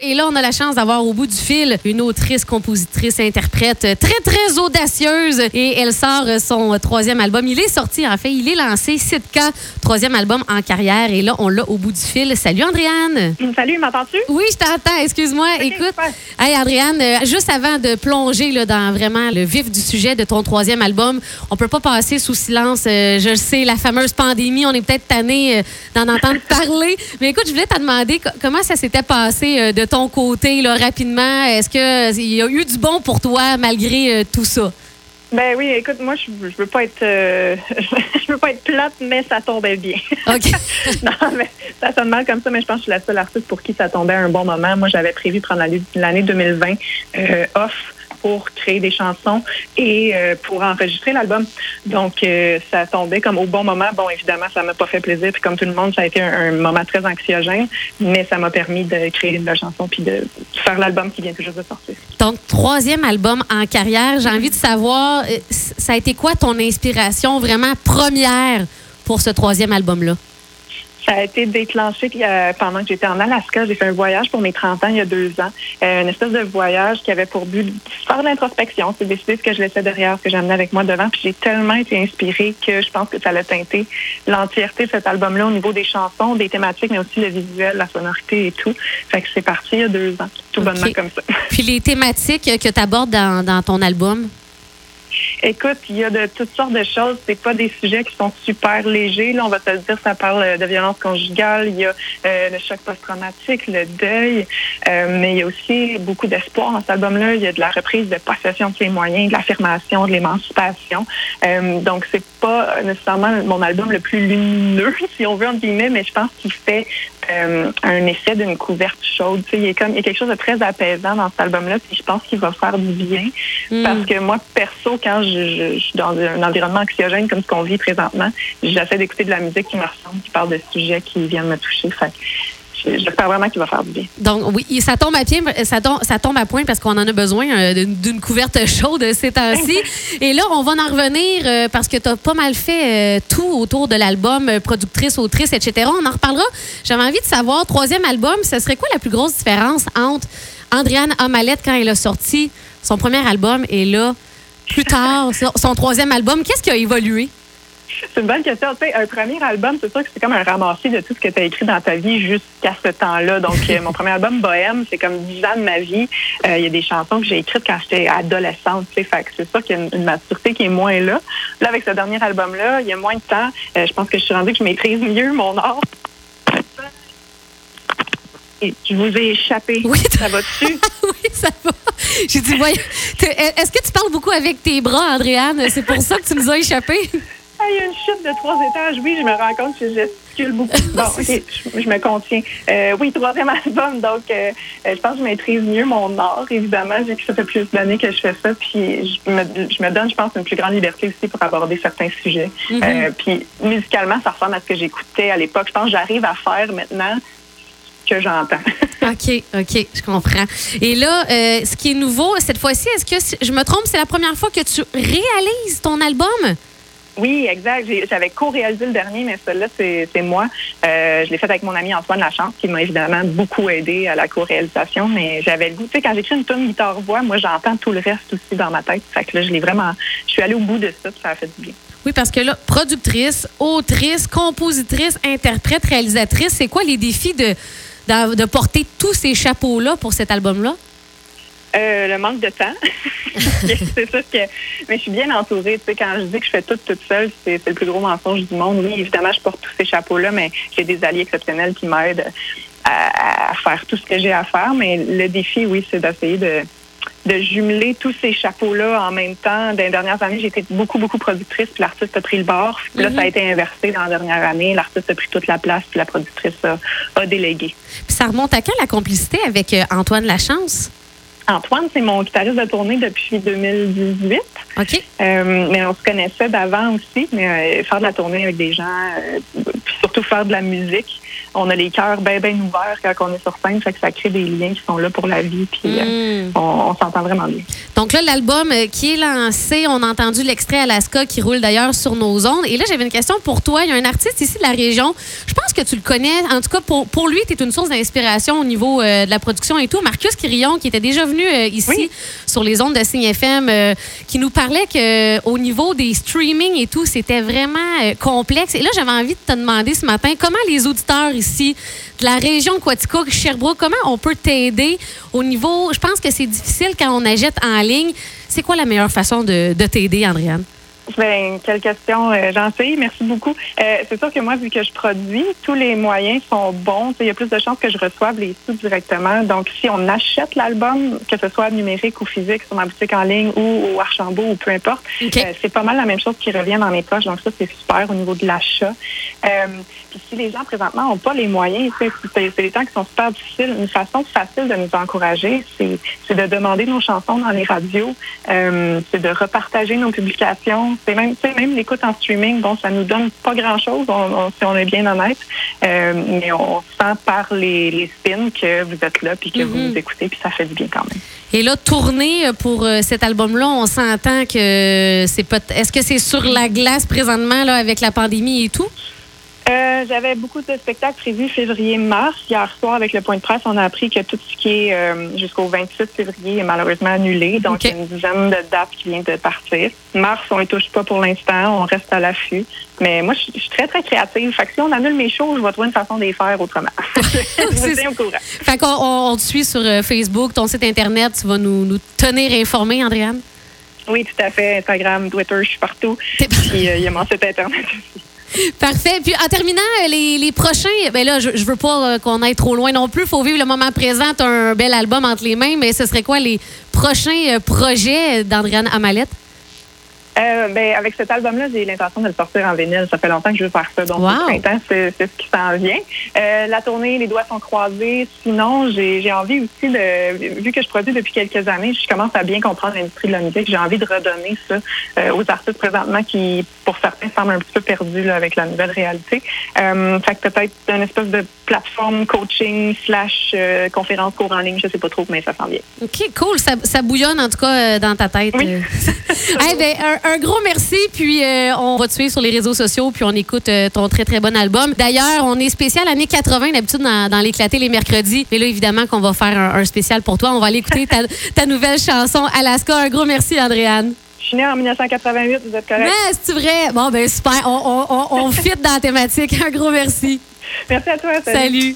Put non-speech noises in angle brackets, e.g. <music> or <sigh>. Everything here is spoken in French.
Et là, on a la chance d'avoir au bout du fil une autrice, compositrice, interprète très, très audacieuse. Et elle sort son troisième album. Il est sorti, en fait, il est lancé, Sitka, troisième album en carrière. Et là, on l'a au bout du fil. Salut, Andréane. Salut, m'entends-tu? Oui, je t'entends. Excuse-moi. Écoute, hey, Andréane, euh, juste avant de plonger là, dans vraiment le vif du sujet de ton troisième album, on peut pas passer sous silence, euh, je le sais, la fameuse pandémie. On est peut-être tanné euh, d'en entendre <laughs> parler. Mais écoute, je voulais te demander co- comment ça s'était passé euh, de ton côté, là, rapidement. Est-ce qu'il y a eu du bon pour toi malgré euh, tout ça? Ben oui, écoute, moi, je, je veux pas être, euh, <laughs> je veux pas être plate, mais ça tombait bien. <laughs> OK. <laughs> non, mais ça sonne mal comme ça, mais je pense que je suis la seule artiste pour qui ça tombait à un bon moment. Moi, j'avais prévu prendre l'année l'année 2020 euh, off pour créer des chansons et euh, pour enregistrer l'album. Donc, euh, ça tombait comme au bon moment. Bon, évidemment, ça m'a pas fait plaisir. Puis comme tout le monde, ça a été un, moment très anxiogène, mais ça m'a permis de créer une belle chanson puis de faire l'album qui vient tout juste de sortir. Donc, troisième album en carrière. J'ai envie de savoir, euh, ça a été quoi ton inspiration vraiment première pour ce troisième album-là? Ça a été déclenché euh, pendant que j'étais en Alaska. J'ai fait un voyage pour mes 30 ans il y a deux ans. Euh, une espèce de voyage qui avait pour but de faire de l'introspection, c'est décider ce que je laissais derrière, ce que j'amenais avec moi devant. Puis j'ai tellement été inspirée que je pense que ça a teinté l'entièreté de cet album-là au niveau des chansons, des thématiques, mais aussi le visuel, la sonorité et tout. Fait que c'est parti il y a deux ans, tout bonnement comme ça. Puis les thématiques que tu abordes dans, dans ton album? Écoute, il y a de toutes sortes de choses. C'est pas des sujets qui sont super légers. Là, on va te le dire, ça parle euh, de violence conjugale. Il y a euh, le choc post-traumatique, le deuil, Euh, mais il y a aussi beaucoup d'espoir dans cet album-là. Il y a de la reprise de possession de ses moyens, de l'affirmation, de l'émancipation. Donc, c'est pas nécessairement mon album le plus lumineux, <laughs> si on veut entre guillemets, mais je pense qu'il fait euh, un effet d'une couverte chaude. Tu sais, il y a comme il y a quelque chose de très apaisant dans cet album-là, puis je pense qu'il va faire du bien. Hmm. Parce que moi, perso, quand je, je- je suis dans un environnement anxiogène comme ce qu'on vit présentement, j'essaie d'écouter de la musique qui me ressemble, qui parle de sujets qui viennent me toucher. Fait j'espère vraiment qu'il va faire du bien. Donc, oui, ça tombe à pied, tombe, ça tombe à point parce qu'on en a besoin euh, d'une couverte <laughs> chaude ces temps-ci. Et là, on va en revenir euh, parce que tu as pas mal fait euh, tout autour de l'album, euh, productrice, autrice, etc. On en reparlera. J'avais envie de savoir, troisième album, ce serait quoi la plus grosse différence entre Andréane Amalette quand elle a sorti son premier album et là, plus tard, son troisième album? Qu'est-ce qui a évolué? C'est une bonne question. Tu sais, un premier album, c'est sûr que c'est comme un ramassis de tout ce que tu as écrit dans ta vie jusqu'à ce temps-là. Donc, <laughs> euh, mon premier album, Bohème, c'est comme 10 ans de ma vie. Euh, Il y a des chansons que j'ai écrites quand j'étais adolescente. Tu sais, fait que c'est sûr qu'il y a une, une maturité qui est moins là. Là, avec ce dernier album-là, il y a moins de temps. Euh, je pense que je suis rendue que je maîtrise mieux mon art. Et je vous ai échappé. Oui, ça va dessus. <laughs> oui, ça va. J'ai dit, voyons, est-ce que tu parles beaucoup avec tes bras, Andréane? C'est pour ça que tu nous as échappé? Ah, il y a une chute de trois étages. Oui, je me rends compte que je gesticule beaucoup. <laughs> Bon, OK, je, je me contiens. Euh, oui, troisième <laughs> album. Donc, euh, euh, je pense que je maîtrise mieux mon art, évidemment, vu que ça fait plus d'années que je fais ça. Puis, je me, je me donne, je pense, une plus grande liberté aussi pour aborder certains sujets. Mhm. Euh, puis, musicalement, ça ressemble à ce que j'écoutais à l'époque. Je pense que j'arrive à faire maintenant ce que j'entends. <laughs> OK, OK, je comprends. Et là, euh, ce qui est nouveau cette fois-ci, est-ce que je me trompe, c'est la première fois que tu réalises ton album? Oui, exact. J'avais co-réalisé le dernier, mais celui-là, c'est moi. Euh, je l'ai fait avec mon ami Antoine Lachance, qui m'a évidemment beaucoup aidé à la co-réalisation. Mais j'avais le goût, tu sais, quand j'écris une tune guitare-voix, moi, j'entends tout le reste aussi dans ma tête. Fait que là, je l'ai vraiment... Je suis allée au bout de ça, puis ça a fait du bien. Oui, parce que là, productrice, autrice, compositrice, interprète, réalisatrice, c'est quoi les défis de, de porter tous ces chapeaux-là pour cet album-là? Euh, le manque de temps. <laughs> c'est sûr que. Mais je suis bien entourée. Tu sais, quand je dis que je fais tout toute seule, c'est le plus gros mensonge du monde. Oui, évidemment, je porte tous ces chapeaux-là, mais j'ai des alliés exceptionnels qui m'aident à, à faire tout ce que j'ai à faire. Mais le défi, oui, c'est d'essayer de de jumeler tous ces chapeaux-là en même temps. Dans les dernières années, j'ai été beaucoup, beaucoup productrice, puis l'artiste a pris le bord. Puis Là, Mhm. ça a été inversé dans la dernière année. L'artiste a pris toute la place, puis la productrice a, a délégué. Puis ça remonte à quand la complicité avec euh, Antoine Lachance? Antoine, c'est mon guitariste de tournée depuis 2018. OK. Euh, mais on se connaissait d'avant aussi, mais euh, faire de la tournée avec des gens, euh, puis surtout faire de la musique, on a les cœurs bien, bien ouverts quand on est sur scène. Fait que ça crée des liens qui sont là pour la vie. Puis euh, mm. on, s'entend vraiment bien. Donc là, l'album euh, qui est lancé, on a entendu l'extrait Alaska qui roule d'ailleurs sur nos ondes. Et là, j'avais une question pour toi. Il y a un artiste ici de la région. Je pense que tu le connais. En tout cas, pour, pour lui, tu es une source d'inspiration au niveau de la production et tout. Marcus Quirillon, qui était déjà venu ici sur les ondes de Signe FM, qui nous parlait qu'au niveau des streaming et tout, c'était vraiment complexe. Et là, j'avais envie de te demander ce matin comment les auditeurs ici de la région Quatico, Sherbrooke, comment on peut t'aider au niveau. Je pense que c'est difficile quand on achète en ligne. C'est quoi la meilleure façon de, de t'aider, Andréane? Ben, quelle question, euh, j'en sais. Merci beaucoup. Euh, c'est sûr que moi, vu que je produis, tous les moyens sont bons. Il y a plus de chances que je reçoive les sous directement. Donc, si on achète l'album, que ce soit numérique ou physique sur ma boutique en ligne ou au Archambault ou peu importe, euh, c'est pas mal la même chose qui revient dans mes poches. Donc, ça, c'est super au niveau de l'achat. puis si les gens présentement n'ont pas les moyens, c'est des temps qui sont super difficiles. Une façon facile de nous encourager, c'est de demander nos chansons dans les radios, c'est de repartager nos publications c'est même, même l'écoute en streaming, bon, ça nous donne pas grand-chose, si on est bien honnête, euh, mais on sent par les, les spins que vous êtes là, puis que vous mhm. nous écoutez, puis ça fait du bien quand même. Et là, tourner pour euh, cet album-là, on s'entend que c'est pas. Est-ce que c'est sur la glace présentement, là, avec la pandémie et tout? Euh, j'avais beaucoup de spectacles prévus février-mars. Hier soir, avec le point de presse, on a appris que tout ce qui est euh, jusqu'au 28 février est malheureusement annulé. Donc, il y a une dizaine de dates qui viennent de partir. Mars, on ne touche pas pour l'instant. On reste à l'affût. Mais moi, je suis très, très créative. Fait que si on annule mes shows, je vais trouver une façon de les faire autrement. <laughs> je vous tiens au courant. Fait qu'on on, te suit sur euh, Facebook, ton site Internet. Tu vas nous, nous tenir informés, Andréane? Oui, tout à fait. Instagram, Twitter, je suis partout. Puis, il y a mon site Internet aussi. Parfait. Puis en terminant, les, les prochains, ben là, je, veux pas euh, qu'on aille trop loin non plus. Il faut vivre le moment présent. Un bel album entre les mains, mais ce serait quoi les prochains euh, projets d'Andréane Amalette? Euh, ben, avec cet album-là, j'ai l'intention de le sortir en vinyle. Ça fait longtemps que je veux faire ça. Donc, c'est ce qui s'en vient. Euh, la tournée, les doigts sont croisés. Sinon, j'ai envie aussi de, vu que je produis depuis quelques années, je commence à bien comprendre l'industrie de la musique. J'ai envie de redonner ça euh, aux artistes présentement qui, pour certains, semblent un petit peu perdus là, avec la nouvelle réalité. Euh, fait que peut-être une espèce de plateforme coaching slash euh, conférence cours en ligne. Je sais pas trop, mais ça sent bien. OK, cool. Ça, ça bouillonne en tout cas dans ta tête. Oui. <laughs> hey, ben, un gros merci. Puis euh, on va te suivre sur les réseaux sociaux, puis on écoute euh, ton très, très bon album. D'ailleurs, on est spécial années 80, d'habitude, dans, dans l'éclaté les mercredis. Mais là, évidemment, qu'on va faire un, spécial pour toi. On va aller écouter ta, <laughs> ta nouvelle chanson, Alaska. Un gros merci, Andréane. Je suis née en 1988, vous êtes correct. Mais c'est vrai? Bon, ben super. On, on, on, fit dans la thématique. Un gros merci. Merci à toi. salut.